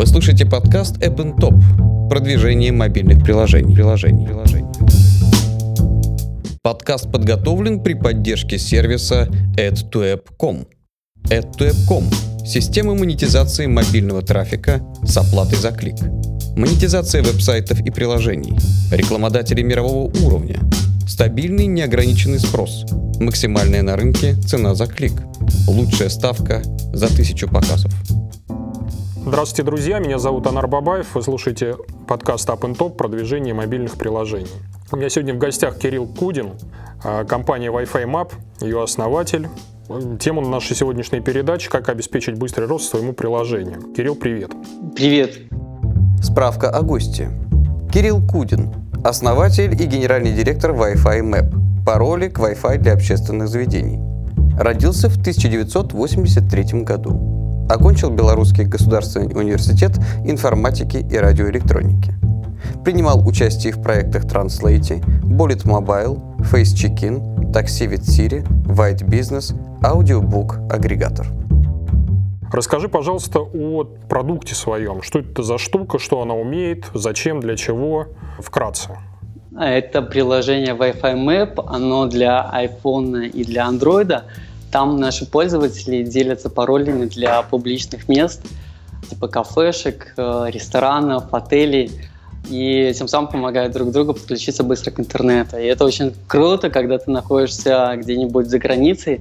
Вы слушаете подкаст App Top. Продвижение мобильных приложений. приложений. приложений. Подкаст подготовлен при поддержке сервиса AdToApp.com. AdToApp.com – система монетизации мобильного трафика с оплатой за клик. Монетизация веб-сайтов и приложений. Рекламодатели мирового уровня. Стабильный неограниченный спрос. Максимальная на рынке цена за клик. Лучшая ставка за тысячу показов. Здравствуйте, друзья. Меня зовут Анар Бабаев. Вы слушаете подкаст Up and Top «Продвижение мобильных приложений». У меня сегодня в гостях Кирилл Кудин, а, компания Wi-Fi Map, ее основатель. Тема нашей сегодняшней передачи – как обеспечить быстрый рост своему приложению. Кирилл, привет. Привет. Справка о гости. Кирилл Кудин, основатель и генеральный директор Wi-Fi Map, пароли к Wi-Fi для общественных заведений. Родился в 1983 году. Окончил Белорусский государственный университет информатики и радиоэлектроники. Принимал участие в проектах Translate, Bullet Mobile, Face Check-in, Taxi with Siri, White Business, Audiobook агрегатор. Расскажи, пожалуйста, о продукте своем. Что это за штука, что она умеет, зачем, для чего, вкратце. Это приложение Wi-Fi Map, оно для iPhone и для Android. Там наши пользователи делятся паролями для публичных мест, типа кафешек, э, ресторанов, отелей, и тем самым помогают друг другу подключиться быстро к интернету. И это очень круто, когда ты находишься где-нибудь за границей,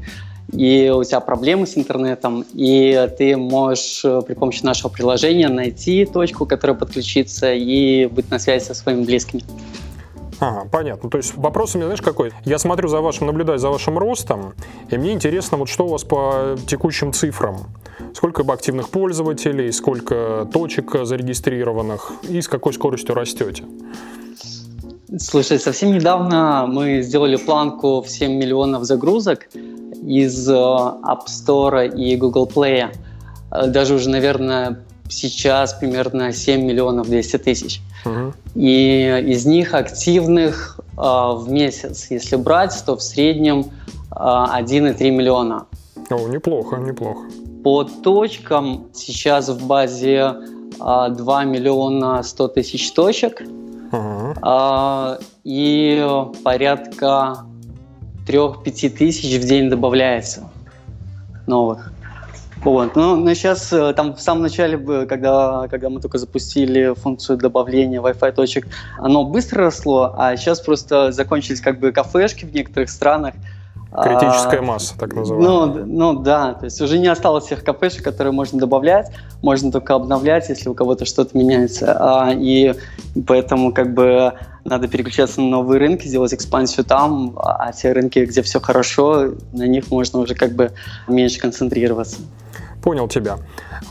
и у тебя проблемы с интернетом, и ты можешь э, при помощи нашего приложения найти точку, которая подключится, и быть на связи со своими близкими. Ага, понятно. То есть вопрос у меня, знаешь, какой? Я смотрю за вашим, наблюдаю за вашим ростом, и мне интересно, вот что у вас по текущим цифрам. Сколько активных пользователей, сколько точек зарегистрированных и с какой скоростью растете? Слушай, совсем недавно мы сделали планку в 7 миллионов загрузок из э, App Store и Google Play. Э, даже уже, наверное, сейчас примерно 7 миллионов 200 тысяч. Угу. И из них активных э, в месяц, если брать, то в среднем э, 1,3 миллиона. О, неплохо, неплохо. По точкам сейчас в базе э, 2 миллиона 100 тысяч точек. Угу. Э, и порядка 3-5 тысяч в день добавляется новых. Вот. Но, но сейчас, э, там в самом начале, когда, когда мы только запустили функцию добавления Wi-Fi точек, оно быстро росло, а сейчас просто закончились как бы кафешки в некоторых странах. Критическая а, масса, так называемая. Ну, ну да, то есть уже не осталось тех кафешек, которые можно добавлять, можно только обновлять, если у кого-то что-то меняется. А, и поэтому как бы надо переключаться на новые рынки, делать экспансию там, а те рынки, где все хорошо, на них можно уже как бы меньше концентрироваться. Понял тебя.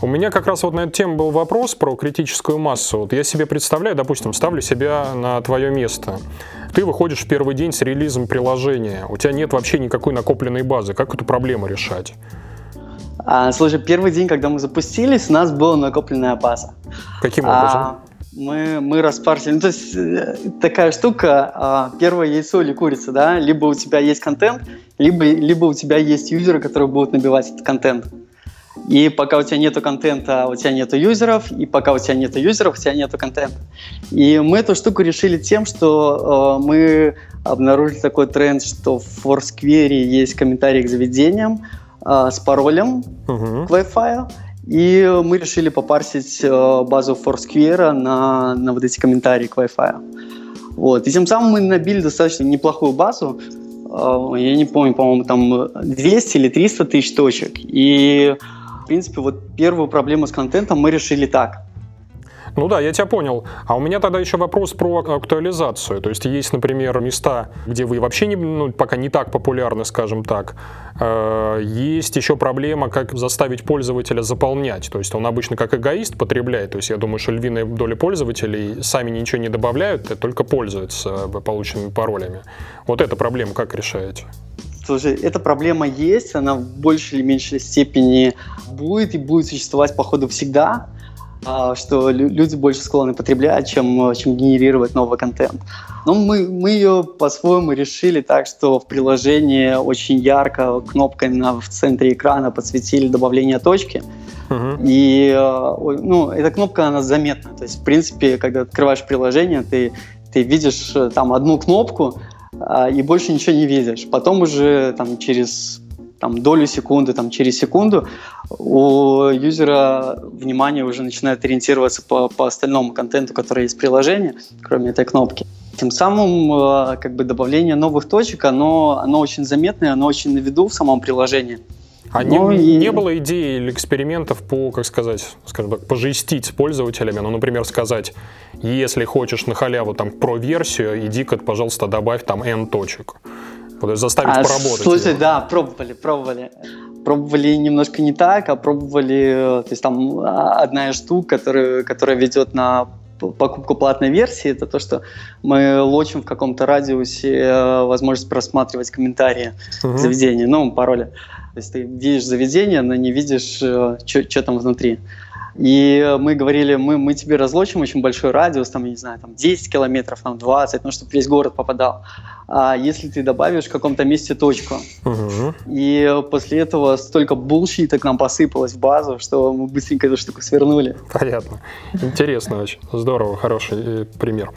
У меня как раз вот на эту тему был вопрос про критическую массу. Вот я себе представляю, допустим, ставлю себя на твое место. Ты выходишь в первый день с релизом приложения, у тебя нет вообще никакой накопленной базы. Как эту проблему решать? А, слушай, первый день, когда мы запустились, у нас была накопленная база. Каким образом? А, мы, мы распарсили. Ну, то есть э, такая штука, а, первое яйцо или курица, да? Либо у тебя есть контент, либо, либо у тебя есть юзеры, которые будут набивать этот контент. И пока у тебя нету контента, у тебя нету юзеров, и пока у тебя нету юзеров, у тебя нету контента. И мы эту штуку решили тем, что э, мы обнаружили такой тренд, что в Foursquare есть комментарии к заведениям э, с паролем uh-huh. к Wi-Fi. И мы решили попарсить э, базу Foursquare на, на вот эти комментарии к Wi-Fi. Вот. И тем самым мы набили достаточно неплохую базу. Э, я не помню, по-моему, там 200 или 300 тысяч точек. И принципе, вот первую проблему с контентом мы решили так. Ну да, я тебя понял. А у меня тогда еще вопрос про актуализацию. То есть есть, например, места, где вы вообще не, ну, пока не так популярны, скажем так. Э, есть еще проблема, как заставить пользователя заполнять. То есть он обычно как эгоист потребляет. То есть я думаю, что львиная доля пользователей сами ничего не добавляют, а только пользуются полученными паролями. Вот эта проблема как решаете? Слушай, эта проблема есть, она в большей или меньшей степени будет и будет существовать, походу, всегда, а, что люди больше склонны потреблять, чем, чем генерировать новый контент. Но мы, мы ее по-своему решили так, что в приложении очень ярко кнопкой на, в центре экрана подсветили добавление точки. Угу. И ну, эта кнопка, она заметна. То есть, в принципе, когда открываешь приложение, ты, ты видишь там одну кнопку, а, и больше ничего не видишь. Потом уже там через там, долю секунды, там, через секунду у юзера внимание уже начинает ориентироваться по, по остальному контенту, который есть в приложении, кроме этой кнопки. Тем самым а, как бы добавление новых точек, оно, оно очень заметное, оно очень на виду в самом приложении. А не, и... не было идей или экспериментов по, как сказать, скажем так, пожестить с пользователями? Ну, например, сказать, если хочешь на халяву там про-версию, иди-ка, пожалуйста, добавь там N точек. Вот, заставить а, поработать. Слушай, его. да, пробовали, пробовали. Пробовали немножко не так, а пробовали, то есть там а, одна из штук, которая, которая ведет на покупку платной версии, это то, что мы лочим в каком-то радиусе э, возможность просматривать комментарии угу. заведения, ну, пароли. То есть ты видишь заведение, но не видишь, э, что там внутри. И мы говорили, мы, мы тебе разлочим очень большой радиус, там, я не знаю, там 10 километров, там 20, ну, чтобы весь город попадал. А если ты добавишь в каком-то месте точку. Угу. И после этого столько булщита к нам посыпалось в базу, что мы быстренько эту штуку свернули. Понятно. Интересно очень. Здорово, хороший э, пример.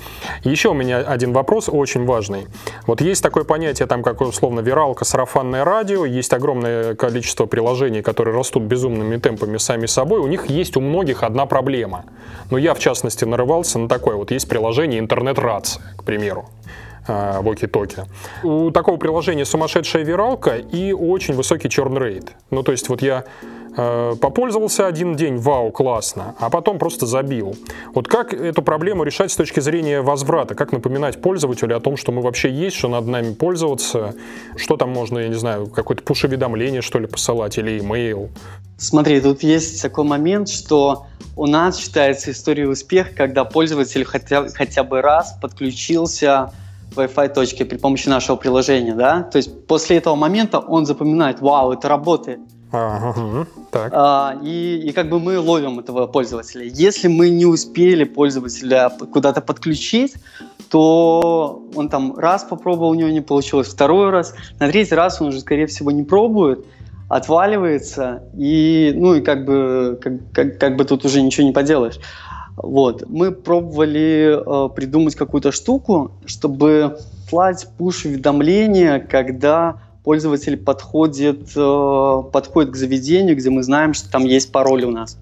Еще у меня один вопрос очень важный. Вот есть такое понятие, там, как условно, виралка, сарафанное радио, есть огромное количество приложений, которые растут безумными темпами сами собой. У них есть у многих одна проблема. Но я, в частности, нарывался на такое. Вот есть приложение интернет-рация, к примеру воки-токи. У такого приложения сумасшедшая виралка и очень высокий черн рейд. Ну, то есть вот я э, попользовался один день, вау, классно, а потом просто забил. Вот как эту проблему решать с точки зрения возврата? Как напоминать пользователю о том, что мы вообще есть, что надо нами пользоваться? Что там можно, я не знаю, какое-то пуш-уведомление, что ли, посылать или имейл? Смотри, тут есть такой момент, что у нас считается история успеха, когда пользователь хотя, хотя бы раз подключился Wi-Fi точки при помощи нашего приложения, да, то есть после этого момента он запоминает, вау, это работает. Ага, так. А, и, и как бы мы ловим этого пользователя. Если мы не успели пользователя куда-то подключить, то он там раз попробовал, у него не получилось, второй раз, на третий раз он уже, скорее всего, не пробует, отваливается, и, ну, и как бы, как, как, как бы тут уже ничего не поделаешь. Вот. Мы пробовали э, придумать какую-то штуку, чтобы слать пуш-уведомления, когда пользователь подходит, э, подходит к заведению, где мы знаем, что там есть пароль у нас.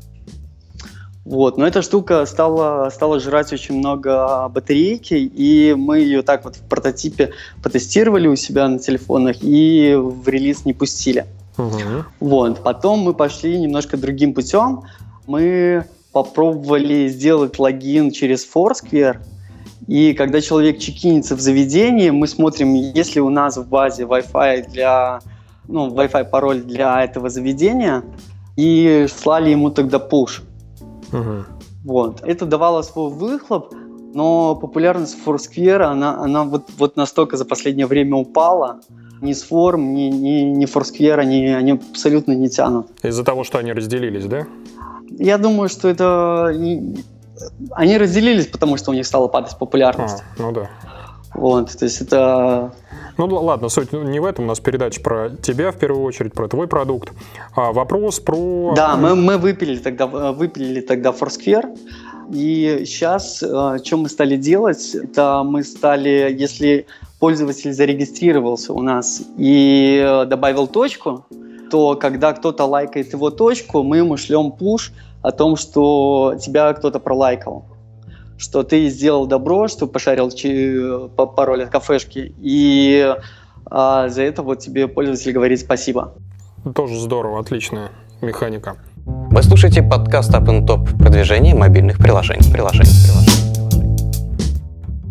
Вот. Но эта штука стала, стала жрать очень много батарейки, и мы ее так вот в прототипе потестировали у себя на телефонах и в релиз не пустили. Угу. Вот. Потом мы пошли немножко другим путем. Мы попробовали сделать логин через Foursquare, и когда человек чекинится в заведении, мы смотрим, есть ли у нас в базе Wi-Fi для, ну, Wi-Fi пароль для этого заведения, и слали ему тогда push. Угу. Вот. Это давало свой выхлоп, но популярность Foursquare, она, она вот, вот настолько за последнее время упала, ни с форм, ни, ни, ни Foursquare, они, они абсолютно не тянут. Из-за того, что они разделились, да? Я думаю, что это... Они разделились, потому что у них стала падать популярность. А, ну да. Вот, то есть это... Ну ладно, суть не в этом, у нас передача про тебя в первую очередь, про твой продукт. А вопрос про... Да, мы, мы выпилили тогда, выпилили тогда Foursquare, и сейчас, э, что мы стали делать, это мы стали, если пользователь зарегистрировался у нас и э, добавил точку, то когда кто-то лайкает его точку, мы ему шлем пуш о том, что тебя кто-то пролайкал что ты сделал добро, что пошарил по пароль от кафешки, и а, за это вот тебе пользователь говорит спасибо. Тоже здорово, отличная механика. Вы слушаете подкаст Up Top продвижение мобильных приложений. приложений, приложений.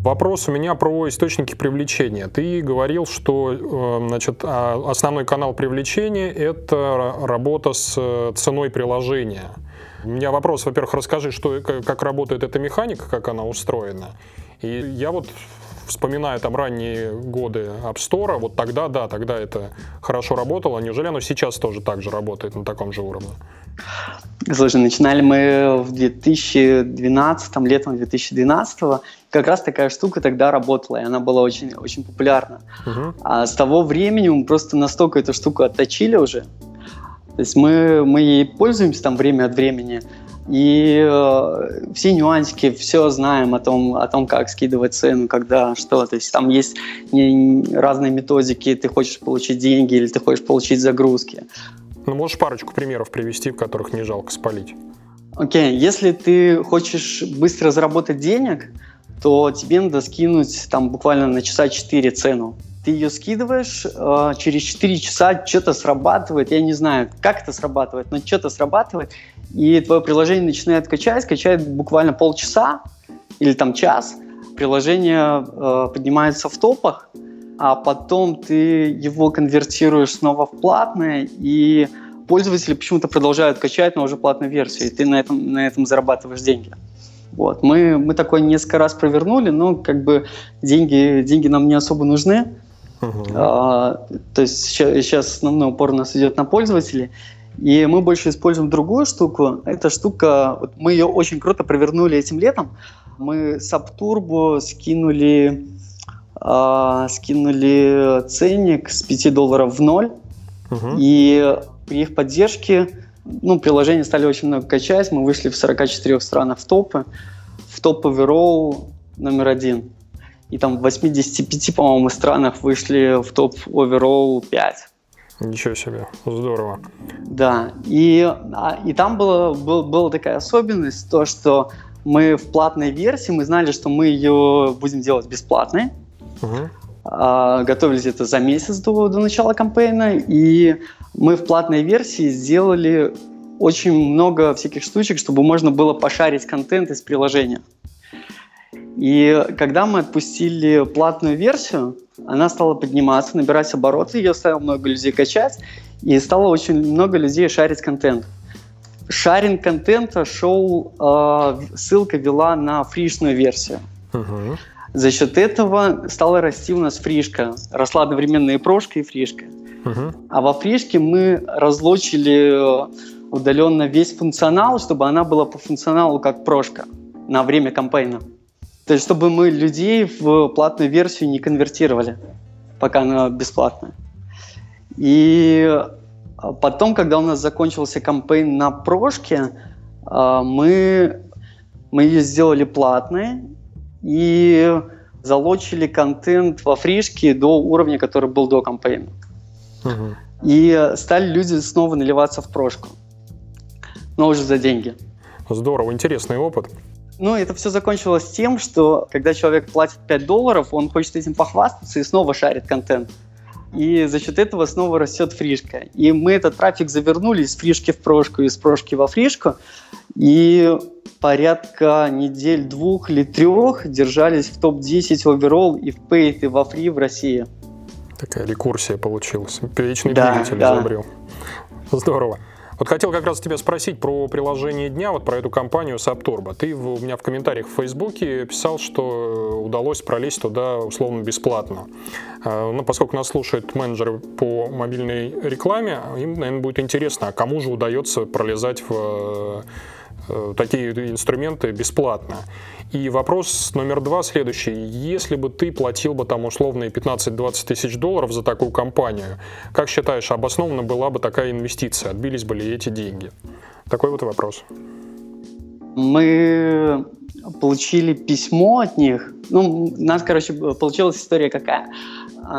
Вопрос у меня про источники привлечения. Ты говорил, что э, значит, а, основной канал привлечения – это работа с э, ценой приложения. У меня вопрос, во-первых, расскажи, что, как работает эта механика, как она устроена. И я вот вспоминаю там ранние годы App Store, вот тогда, да, тогда это хорошо работало. Неужели оно сейчас тоже так же работает на таком же уровне? Слушай, начинали мы в 2012, летом 2012 как раз такая штука тогда работала, и она была очень, очень популярна. Uh-huh. А с того времени мы просто настолько эту штуку отточили уже, То есть мы, мы ей пользуемся там время от времени, и э, все нюансики, все знаем о том, о том, как скидывать цену, когда, что. То есть там есть не, разные методики, ты хочешь получить деньги или ты хочешь получить загрузки. Ну, можешь парочку примеров привести, в которых не жалко спалить? Окей, okay. если ты хочешь быстро заработать денег, то тебе надо скинуть там буквально на часа 4 цену ты ее скидываешь, э, через 4 часа что-то срабатывает, я не знаю, как это срабатывает, но что-то срабатывает, и твое приложение начинает качать, качает буквально полчаса или там час, приложение э, поднимается в топах, а потом ты его конвертируешь снова в платное, и пользователи почему-то продолжают качать, но уже платную версию, и ты на этом, на этом зарабатываешь деньги. Вот. Мы, мы такое несколько раз провернули, но как бы деньги, деньги нам не особо нужны. Uh-huh. А, то есть сейчас, сейчас основной упор у нас идет на пользователей. И мы больше используем другую штуку. Эта штука, вот мы ее очень круто провернули этим летом. Мы с Apturbo скинули, а, скинули ценник с 5 долларов в ноль. Uh-huh. И при их поддержке ну, приложения стали очень много качать. Мы вышли в 44 странах в топы. В топ оверолл номер один и там в 85, по-моему, странах вышли в топ overall 5. Ничего себе, здорово. Да, и, а, и там была, был, была такая особенность, то, что мы в платной версии, мы знали, что мы ее будем делать бесплатной. Угу. А, готовились это за месяц до, до начала кампейна, и мы в платной версии сделали очень много всяких штучек, чтобы можно было пошарить контент из приложения. И когда мы отпустили платную версию, она стала подниматься, набирать обороты, ее стало много людей качать, и стало очень много людей шарить контент. Шаринг контента шел, э, ссылка вела на фришную версию. Uh-huh. За счет этого стала расти у нас фришка. Росла одновременно и прошка, и фришка. Uh-huh. А во фришке мы разлочили э, удаленно весь функционал, чтобы она была по функционалу как прошка на время кампейна. То есть, чтобы мы людей в платную версию не конвертировали, пока она бесплатная. И а, потом, когда у нас закончился кампейн на прошке, а, мы, мы ее сделали платной и залочили контент во фришке до уровня, который был до кампейна. Угу. И стали люди снова наливаться в прошку, но уже за деньги. Здорово, интересный опыт. Ну, это все закончилось тем, что когда человек платит 5 долларов, он хочет этим похвастаться и снова шарит контент. И за счет этого снова растет фришка. И мы этот трафик завернули из фришки в прошку, из прошки во фришку. И порядка недель двух или трех держались в топ-10 оверолл и в пейт, и во фри в России. Такая рекурсия получилась. Вечный да, двигатель да. изобрел. Здорово. Вот хотел как раз тебя спросить про приложение дня, вот про эту компанию Subturbo. Ты в, у меня в комментариях в Фейсбуке писал, что удалось пролезть туда условно бесплатно. А, ну, поскольку нас слушают менеджеры по мобильной рекламе, им, наверное, будет интересно, а кому же удается пролезать в э, такие инструменты бесплатно. И вопрос номер два следующий. Если бы ты платил бы там условные 15-20 тысяч долларов за такую компанию, как считаешь, обоснованно была бы такая инвестиция? Отбились бы ли эти деньги? Такой вот вопрос. Мы получили письмо от них. Ну, у нас, короче, получилась история какая.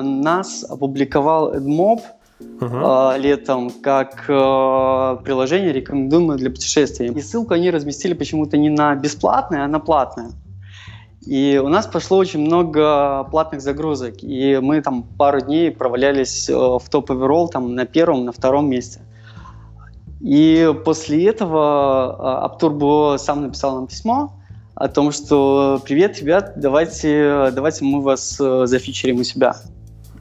Нас опубликовал AdMob – uh-huh. э, летом как э, приложение рекомендуемое для путешествий. И ссылку они разместили почему-то не на бесплатное, а на платное. И у нас пошло очень много платных загрузок, и мы там пару дней провалялись э, в топ оверолл там на первом, на втором месте. И после этого Аптурбо сам написал нам письмо о том, что «Привет, ребят, давайте, давайте мы вас э, зафичерим у себя».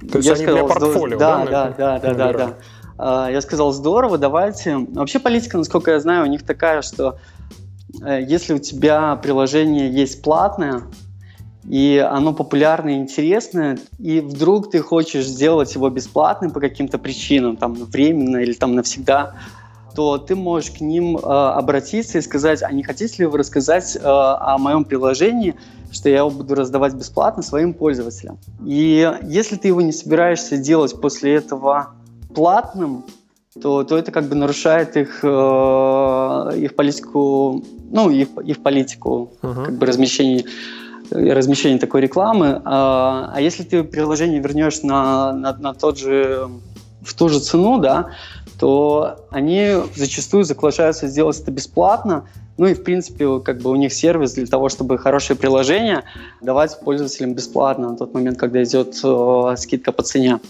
То есть я они сказал, для портфолио, да? Да, да, да, да, да, да. Я сказал, здорово, давайте. Вообще политика, насколько я знаю, у них такая, что э, если у тебя приложение есть платное, и оно популярное и интересное, и вдруг ты хочешь сделать его бесплатным по каким-то причинам, там, временно или там навсегда, то ты можешь к ним э, обратиться и сказать, а не хотите ли вы рассказать э, о моем приложении, что я его буду раздавать бесплатно своим пользователям. И если ты его не собираешься делать после этого платным, то, то это как бы нарушает их, э, их политику, ну, их, их политику uh-huh. как бы размещения размещение такой рекламы. А, а если ты приложение вернешь на, на, на тот же, в ту же цену, да, то они зачастую соглашаются сделать это бесплатно. Ну и, в принципе, как бы у них сервис для того, чтобы хорошее приложение давать пользователям бесплатно на тот момент, когда идет э, скидка по цене.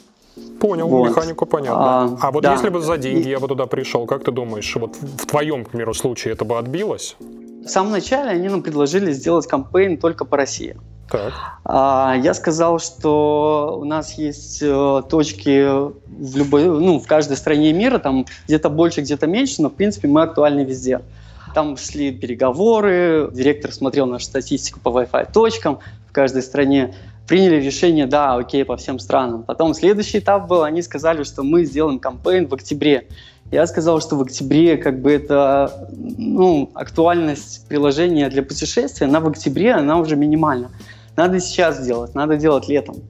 Понял, вот. механику понятно. А, а вот да. если бы за деньги я бы туда пришел, как ты думаешь, вот в твоем, к примеру, случае это бы отбилось? В самом начале они нам предложили сделать кампейн только по России. Так. А, я сказал, что у нас есть э, точки в любой, ну, в каждой стране мира, там где-то больше, где-то меньше, но в принципе мы актуальны везде. Там шли переговоры, директор смотрел нашу статистику по Wi-Fi точкам в каждой стране, приняли решение, да, окей, по всем странам. Потом следующий этап был, они сказали, что мы сделаем кампейн в октябре. Я сказал, что в октябре как бы это, ну, актуальность приложения для путешествия, она в октябре, она уже минимальна. Надо сейчас делать, надо делать летом.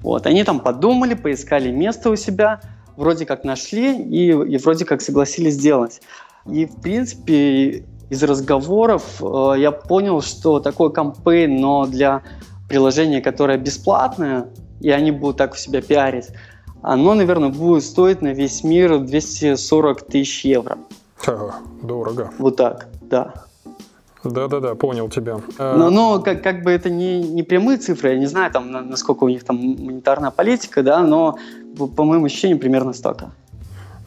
Вот, они там подумали, поискали место у себя, вроде как нашли и, и вроде как согласились сделать. И, в принципе, из разговоров э, я понял, что такой кампейн, но для приложения, которое бесплатное, и они будут так у себя пиарить, оно, наверное, будет стоить на весь мир 240 тысяч евро. Ага, дорого. Вот так, да. Да-да-да, понял тебя. А но, но как, как бы это не, не прямые цифры, я не знаю, там, насколько у них там монетарная политика, да, но по моим ощущениям примерно столько.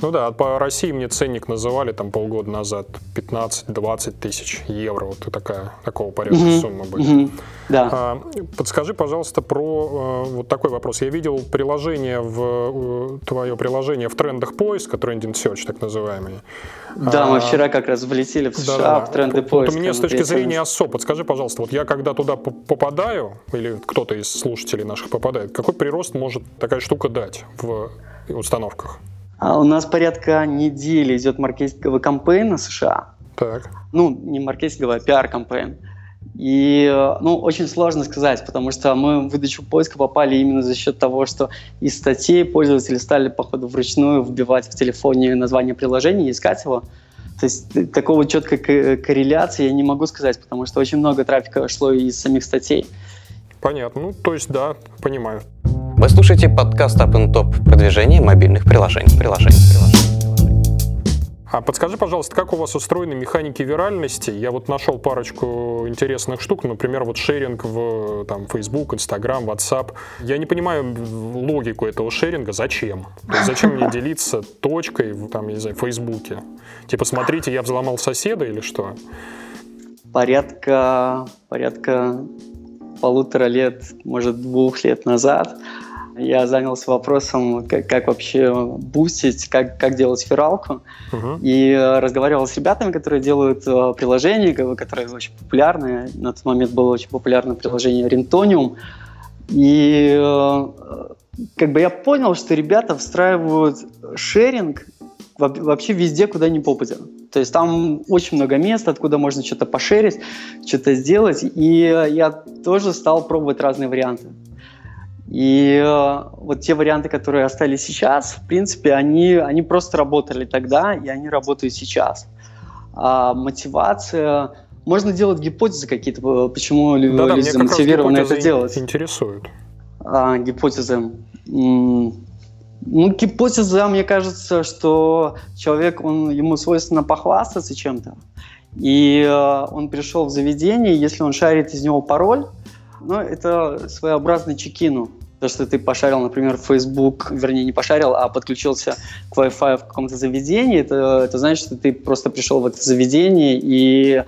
Ну да, по России мне ценник называли там полгода назад 15-20 тысяч евро. Вот такая, такого порядка mm-hmm. сумма были. Mm-hmm. Да. А, подскажи, пожалуйста, про э, вот такой вопрос. Я видел приложение в твое приложение в трендах поиск, Trending Search, так называемый. Да, а, мы вчера как раз влетели в США да, в тренды вот, поиска. Вот у меня с точки зрения ОСО, подскажи, пожалуйста, вот я когда туда попадаю, или кто-то из слушателей наших попадает, какой прирост может такая штука дать в установках? А у нас порядка недели идет маркетинговый кампейн на США. Так. Ну, не маркетинговый, а пиар-кампейн. И, ну, очень сложно сказать, потому что мы в выдачу поиска попали именно за счет того, что из статей пользователи стали, походу, вручную вбивать в телефоне название приложения и искать его. То есть такого четкой корреляции я не могу сказать, потому что очень много трафика шло из самих статей. Понятно. Ну, то есть, да, понимаю. Вы слушаете подкаст Up and Top продвижение мобильных приложений. приложений, приложений. А подскажи, пожалуйста, как у вас устроены механики виральности? Я вот нашел парочку интересных штук, например, вот шеринг в там, Facebook, Instagram, WhatsApp. Я не понимаю логику этого шеринга, зачем? Зачем мне делиться точкой в, там, не знаю, Фейсбуке? Типа, смотрите, я взломал соседа или что? Порядка, порядка полутора лет, может, двух лет назад я занялся вопросом, как, как вообще бустить, как, как делать фиралку. Uh-huh. И э, разговаривал с ребятами, которые делают э, приложения, которые очень популярны. На тот момент было очень популярное приложение Rentonium. И э, как бы я понял, что ребята встраивают шеринг вообще везде, куда ни попадя. То есть там очень много мест, откуда можно что-то пошерить, что-то сделать. И я тоже стал пробовать разные варианты. И э, вот те варианты, которые остались сейчас, в принципе, они, они просто работали тогда, и они работают сейчас. А мотивация... Можно делать гипотезы какие-то, почему да, люди замотивированы это делать. интересуют. А, гипотезы. Ну, гипотеза, мне кажется, что человек, он, ему свойственно похвастаться чем-то. И э, он пришел в заведение, если он шарит из него пароль, ну, это своеобразный чекину. То, что ты пошарил, например, Facebook, вернее, не пошарил, а подключился к Wi-Fi в каком-то заведении, это, это значит, что ты просто пришел в это заведение и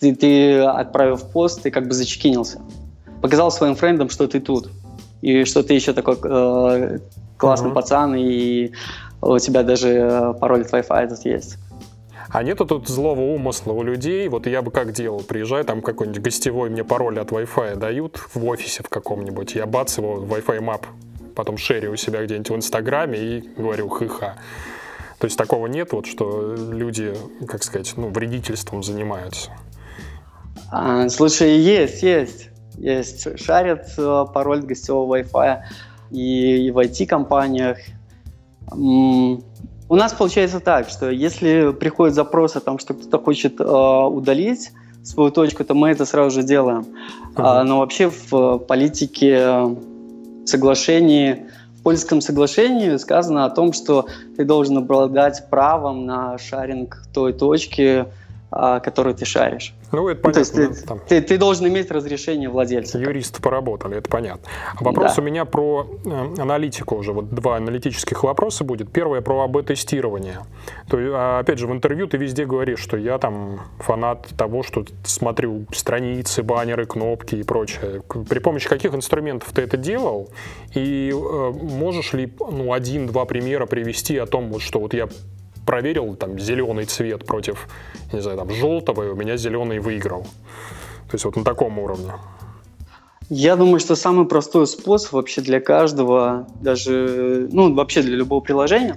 ты, ты отправив пост, ты как бы зачекинился. Показал своим френдам, что ты тут. И что ты еще такой э, классный uh-huh. пацан, и у тебя даже пароль от Wi-Fi тут есть. А нету тут злого умысла у людей. Вот я бы как делал? Приезжаю, там какой-нибудь гостевой мне пароль от Wi-Fi дают в офисе в каком-нибудь. Я бац его Wi-Fi map, потом шерю у себя где-нибудь в Инстаграме и говорю хыха. То есть такого нет, вот что люди, как сказать, ну, вредительством занимаются. А, слушай, есть, есть. Есть. Шарят э, пароль гостевого Wi-Fi и, и в IT-компаниях. У нас получается так, что если приходит запрос о том, что кто-то хочет э, удалить свою точку, то мы это сразу же делаем. Uh-huh. А, но вообще в политике э, соглашении, в польском соглашении сказано о том, что ты должен обладать правом на шаринг той точки, а, которую ты шаришь. Ну, это понятно. Ну, то есть ты, там... ты, ты должен иметь разрешение владельца. Юристы поработали, это понятно. А вопрос да. у меня про э, аналитику уже. Вот два аналитических вопроса будет. Первое про АБ-тестирование. То, а, опять же, в интервью ты везде говоришь, что я там фанат того, что смотрю страницы, баннеры, кнопки и прочее. При помощи каких инструментов ты это делал? И э, можешь ли ну, один-два примера привести о том, вот, что вот я проверил там зеленый цвет против, не знаю, там желтого, и у меня зеленый выиграл. То есть вот на таком уровне. Я думаю, что самый простой способ вообще для каждого, даже, ну, вообще для любого приложения,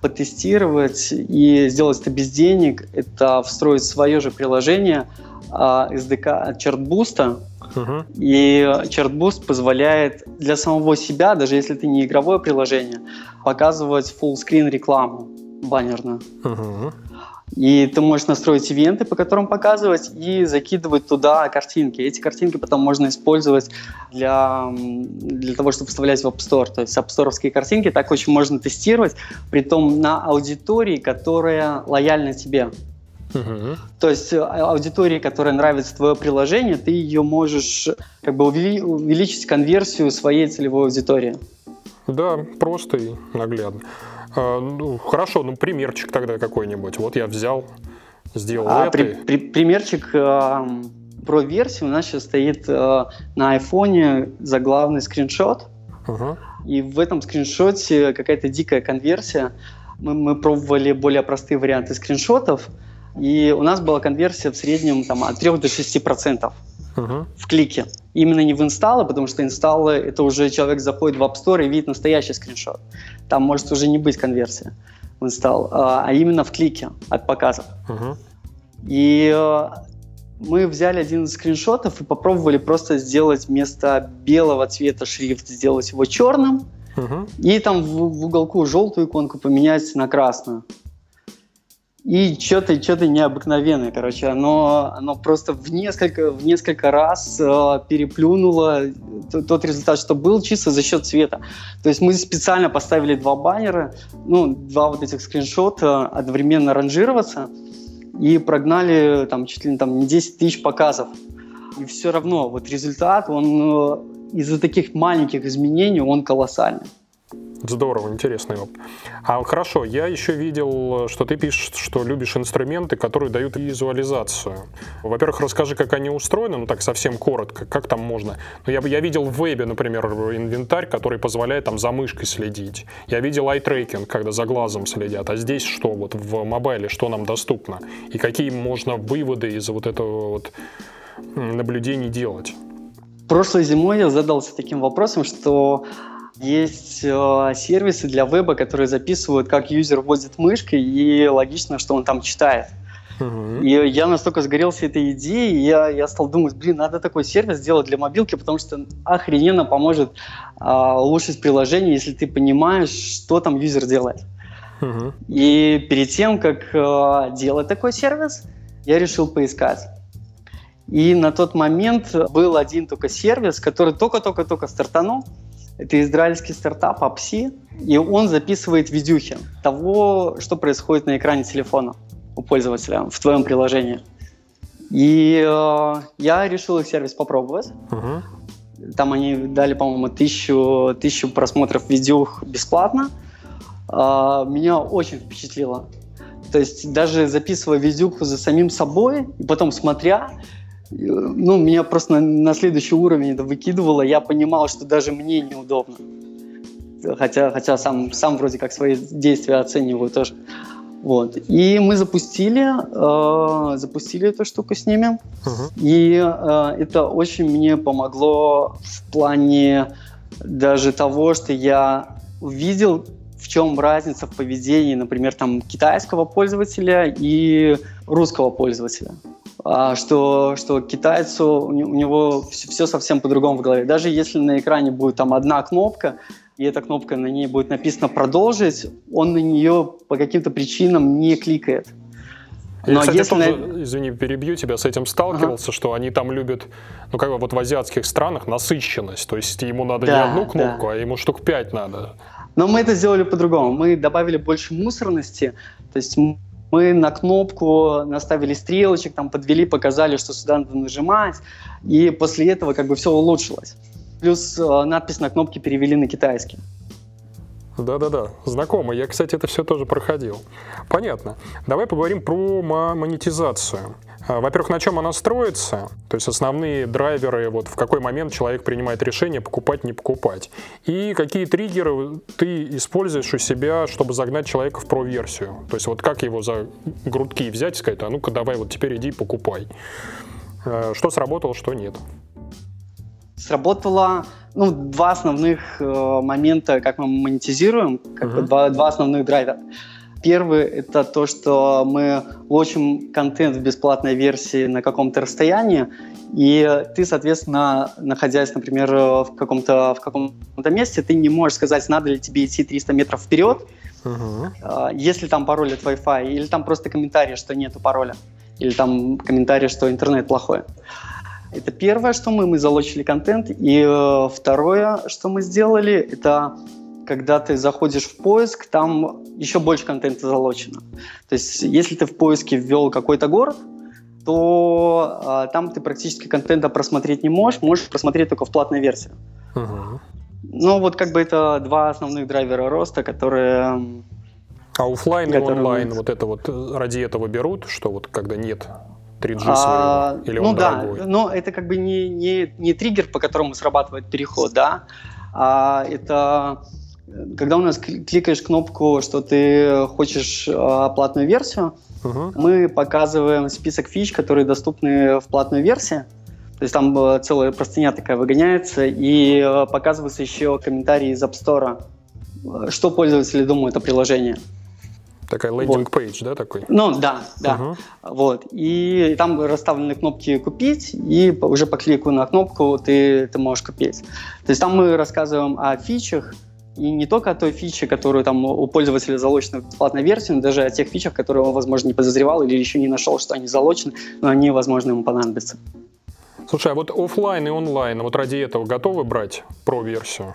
потестировать и сделать это без денег, это встроить свое же приложение SDK от ChartBoost. Uh-huh. И ChartBoost позволяет для самого себя, даже если ты не игровое приложение, показывать full screen рекламу баннерную. Угу. И ты можешь настроить ивенты, по которым показывать, и закидывать туда картинки. Эти картинки потом можно использовать для, для того, чтобы вставлять в App Store. То есть App Store картинки так очень можно тестировать, при том на аудитории, которая лояльна тебе. Угу. То есть а, аудитории, которая нравится твое приложение, ты ее можешь как бы увеличить конверсию своей целевой аудитории. Да, просто и наглядно. А, ну, хорошо, ну примерчик тогда какой-нибудь. Вот я взял, сделал а, это. При, при, примерчик э, про версию у нас сейчас стоит э, на айфоне заглавный скриншот. Uh-huh. И в этом скриншоте какая-то дикая конверсия. Мы, мы пробовали более простые варианты скриншотов, и у нас была конверсия в среднем там, от 3 до 6 процентов uh-huh. в клике. Именно не в инсталлы, потому что инсталлы это уже человек заходит в App Store и видит настоящий скриншот. Там может уже не быть конверсия в инсталл, а, а именно в клике от показов. Uh-huh. И э, мы взяли один из скриншотов и попробовали просто сделать вместо белого цвета шрифт, сделать его черным, uh-huh. и там в, в уголку желтую иконку поменять на красную. И что-то что необыкновенное, короче, оно, оно просто в несколько, в несколько раз э, переплюнуло тот результат, что был, чисто за счет цвета. То есть мы специально поставили два баннера, ну, два вот этих скриншота одновременно ранжироваться и прогнали там чуть ли не там 10 тысяч показов. И все равно вот результат, он э, из-за таких маленьких изменений, он колоссальный. Здорово, интересный опыт. А хорошо, я еще видел, что ты пишешь, что любишь инструменты, которые дают визуализацию. Во-первых, расскажи, как они устроены, ну так совсем коротко, как там можно. Ну, я, я видел в вебе, например, инвентарь, который позволяет там за мышкой следить. Я видел eye-tracking, когда за глазом следят. А здесь что, вот в мобайле, что нам доступно? И какие можно выводы из вот этого вот наблюдений делать? Прошлой зимой я задался таким вопросом, что есть э, сервисы для веба, которые записывают, как юзер вводит мышкой, и логично, что он там читает. И я настолько сгорелся этой идеей, я, я стал думать, блин, надо такой сервис сделать для мобилки, потому что охрененно поможет э, улучшить приложение, если ты понимаешь, что там юзер делает. И перед тем, как э, делать такой сервис, я решил поискать. И на тот момент был один только сервис, который только-только-только стартанул. Это израильский стартап Апси, и он записывает видюхи того, что происходит на экране телефона у пользователя в твоем приложении. И э, я решил их сервис попробовать. Uh-huh. Там они дали, по-моему, тысячу, тысячу просмотров видюх бесплатно. Э, меня очень впечатлило. То есть даже записывая видюху за самим собой, и потом смотря, ну, меня просто на, на следующий уровень это выкидывало. Я понимал, что даже мне неудобно. Хотя, хотя сам, сам вроде как свои действия оцениваю тоже. Вот. И мы запустили, э, запустили эту штуку с ними. Uh-huh. И э, это очень мне помогло в плане даже того, что я увидел, в чем разница в поведении, например, там китайского пользователя и русского пользователя. А, что, что китайцу, у него все совсем по-другому в голове. Даже если на экране будет там одна кнопка, и эта кнопка на ней будет написано «Продолжить», он на нее по каким-то причинам не кликает. Я, Но кстати, если тоже, извини, перебью тебя, с этим сталкивался, ага. что они там любят, ну как бы вот в азиатских странах насыщенность, то есть ему надо да, не одну кнопку, да. а ему штук пять надо. Но мы это сделали по-другому, мы добавили больше мусорности, то есть мы на кнопку наставили стрелочек, там подвели, показали, что сюда надо нажимать, и после этого как бы все улучшилось. Плюс э, надпись на кнопке перевели на китайский. Да-да-да, знакомо. Я, кстати, это все тоже проходил. Понятно. Давай поговорим про монетизацию. А, во-первых, на чем она строится, то есть основные драйверы, вот в какой момент человек принимает решение покупать, не покупать. И какие триггеры ты используешь у себя, чтобы загнать человека в про-версию. То есть вот как его за грудки взять и сказать, а ну-ка давай вот теперь иди покупай. А, что сработало, что нет сработало ну, два основных э, момента, как мы монетизируем, как uh-huh. бы два, два основных драйвера. Первый — это то, что мы лочим контент в бесплатной версии на каком-то расстоянии, и ты, соответственно, находясь, например, в каком-то, в каком-то месте, ты не можешь сказать, надо ли тебе идти 300 метров вперед, uh-huh. если там пароль от Wi-Fi, или там просто комментарий, что нету пароля, или там комментарий, что интернет плохой. Это первое, что мы, мы залочили контент. И э, второе, что мы сделали, это когда ты заходишь в поиск, там еще больше контента залочено. То есть, если ты в поиске ввел какой-то город, то э, там ты практически контента просмотреть не можешь, можешь просмотреть только в платной версии. Угу. Ну, вот как бы это два основных драйвера роста, которые... А офлайн и онлайн, вот это вот э, ради этого берут, что вот когда нет 3G а, своего? Или ну он да, дорогой? но это как бы не, не, не триггер, по которому срабатывает переход, да, а это когда у нас кликаешь кнопку, что ты хочешь а, платную версию, угу. мы показываем список фич, которые доступны в платной версии. То есть там э, целая простыня такая выгоняется, и э, показываются еще комментарии из App Store, э, что пользователи думают о приложении. Такая лендинг-пейдж, вот. да, такой? Ну, да, да. Угу. Вот. И там расставлены кнопки «Купить», и уже по клику на кнопку ты, ты можешь купить. То есть там мы рассказываем о фичах, и не только о той фиче, которую там у пользователя залочена в бесплатной версии, но даже о тех фичах, которые он, возможно, не подозревал или еще не нашел, что они залочены, но они, возможно, ему понадобятся. Слушай, а вот офлайн и онлайн, вот ради этого готовы брать про-версию?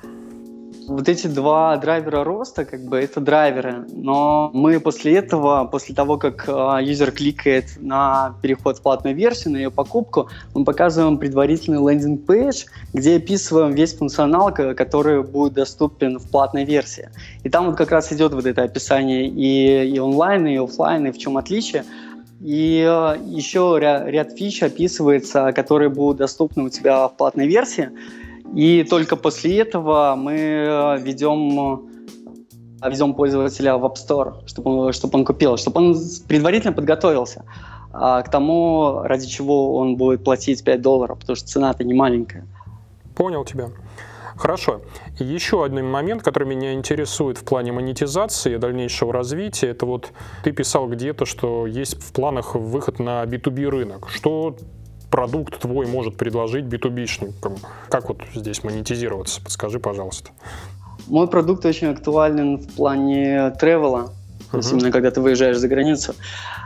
Вот эти два драйвера роста, как бы это драйверы, но мы после этого, после того, как э, юзер кликает на переход в платную версию, на ее покупку, мы показываем предварительный landing page, где описываем весь функционал, который будет доступен в платной версии. И там вот как раз идет вот это описание и, и онлайн, и офлайн, и в чем отличие. И э, еще ряд, ряд фич описывается, которые будут доступны у тебя в платной версии. И только после этого мы э, ведем э, ведем пользователя в App Store, чтобы он, чтобы он купил, чтобы он предварительно подготовился а, к тому, ради чего он будет платить 5 долларов, потому что цена-то не маленькая. Понял тебя. Хорошо. Еще один момент, который меня интересует в плане монетизации и дальнейшего развития, это вот ты писал где-то, что есть в планах выход на B2B рынок. Что продукт твой может предложить B2B-шникам? Как вот здесь монетизироваться? Подскажи, пожалуйста. Мой продукт очень актуален в плане тревела, uh-huh. то есть именно когда ты выезжаешь за границу.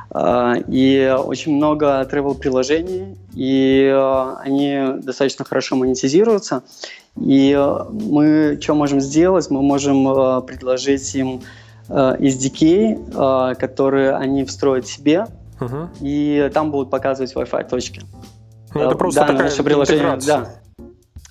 А, и очень много тревел-приложений, и а, они достаточно хорошо монетизируются. И мы что можем сделать? Мы можем а, предложить им SDK, которые они встроят себе, uh-huh. и там будут показывать Wi-Fi точки. Ну, это просто да, такая приложение, да.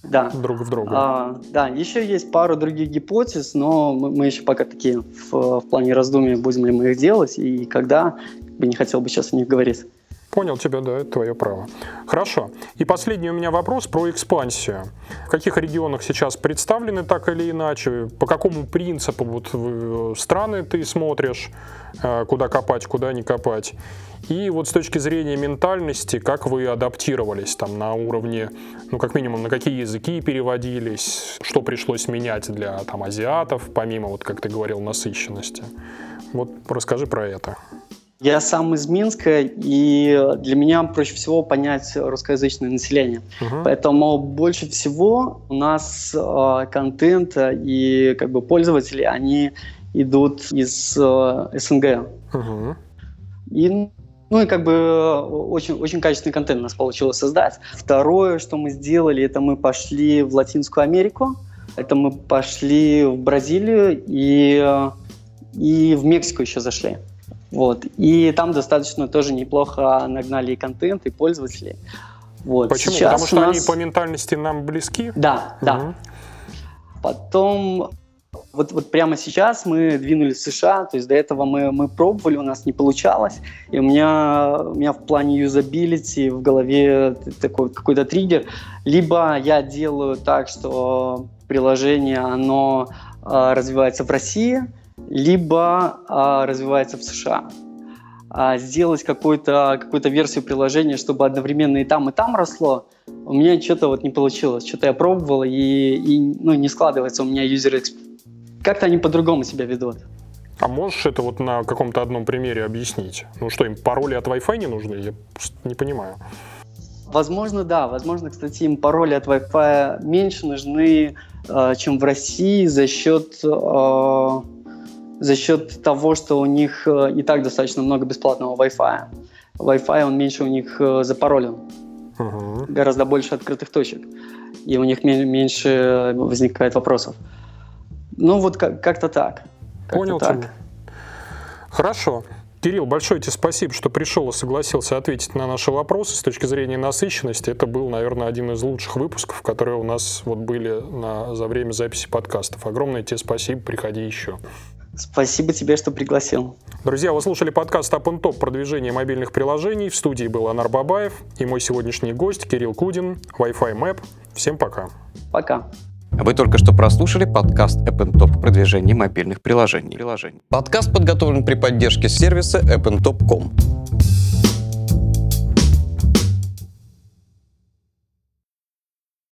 Да. Друг в друга. А, да, еще есть пару других гипотез, но мы, мы еще пока такие в, в плане раздумий, будем ли мы их делать и когда, бы не хотел бы сейчас о них говорить. Понял тебя, да, это твое право. Хорошо. И последний у меня вопрос про экспансию. В каких регионах сейчас представлены так или иначе? По какому принципу вот э, страны ты смотришь, э, куда копать, куда не копать? И вот с точки зрения ментальности, как вы адаптировались там на уровне, ну как минимум, на какие языки переводились, что пришлось менять для там азиатов, помимо, вот как ты говорил, насыщенности? Вот расскажи про это. Я сам из Минска, и для меня проще всего понять русскоязычное население. Угу. Поэтому больше всего у нас э, контент и как бы пользователи, они идут из э, СНГ. Угу. И ну и как бы очень, очень качественный контент у нас получилось создать. Второе, что мы сделали, это мы пошли в Латинскую Америку, это мы пошли в Бразилию и, и в Мексику еще зашли. Вот. И там достаточно тоже неплохо нагнали и контент, и пользователей. Вот. Почему? Сейчас Потому что нас... они по ментальности нам близки? Да, да. Угу. Потом вот, вот прямо сейчас мы двинулись в США, то есть до этого мы, мы пробовали, у нас не получалось, и у меня, у меня в плане юзабилити в голове такой какой-то триггер. Либо я делаю так, что приложение, оно э, развивается в России, либо э, развивается в США. А сделать какую-то какую версию приложения, чтобы одновременно и там, и там росло, у меня что-то вот не получилось. Что-то я пробовал, и, и ну, не складывается у меня user как-то они по-другому себя ведут. А можешь это вот на каком-то одном примере объяснить? Ну что, им пароли от Wi-Fi не нужны? Я не понимаю. Возможно, да. Возможно, кстати, им пароли от Wi-Fi меньше нужны, э, чем в России за счет, э, за счет того, что у них э, и так достаточно много бесплатного Wi-Fi. Wi-Fi, он меньше у них э, запаролен. Угу. Гораздо больше открытых точек. И у них меньше возникает вопросов. Ну, вот как- как-то так. Как Понял так. тебя. Хорошо. Кирилл, большое тебе спасибо, что пришел и согласился ответить на наши вопросы с точки зрения насыщенности. Это был, наверное, один из лучших выпусков, которые у нас вот были на, за время записи подкастов. Огромное тебе спасибо, приходи еще. Спасибо тебе, что пригласил. Друзья, вы слушали подкаст Up and Top продвижение мобильных приложений. В студии был Анар Бабаев и мой сегодняшний гость Кирилл Кудин, Wi-Fi Map. Всем пока. Пока. Вы только что прослушали подкаст App Top продвижение мобильных приложений. Подкаст подготовлен при поддержке сервиса appntop.com.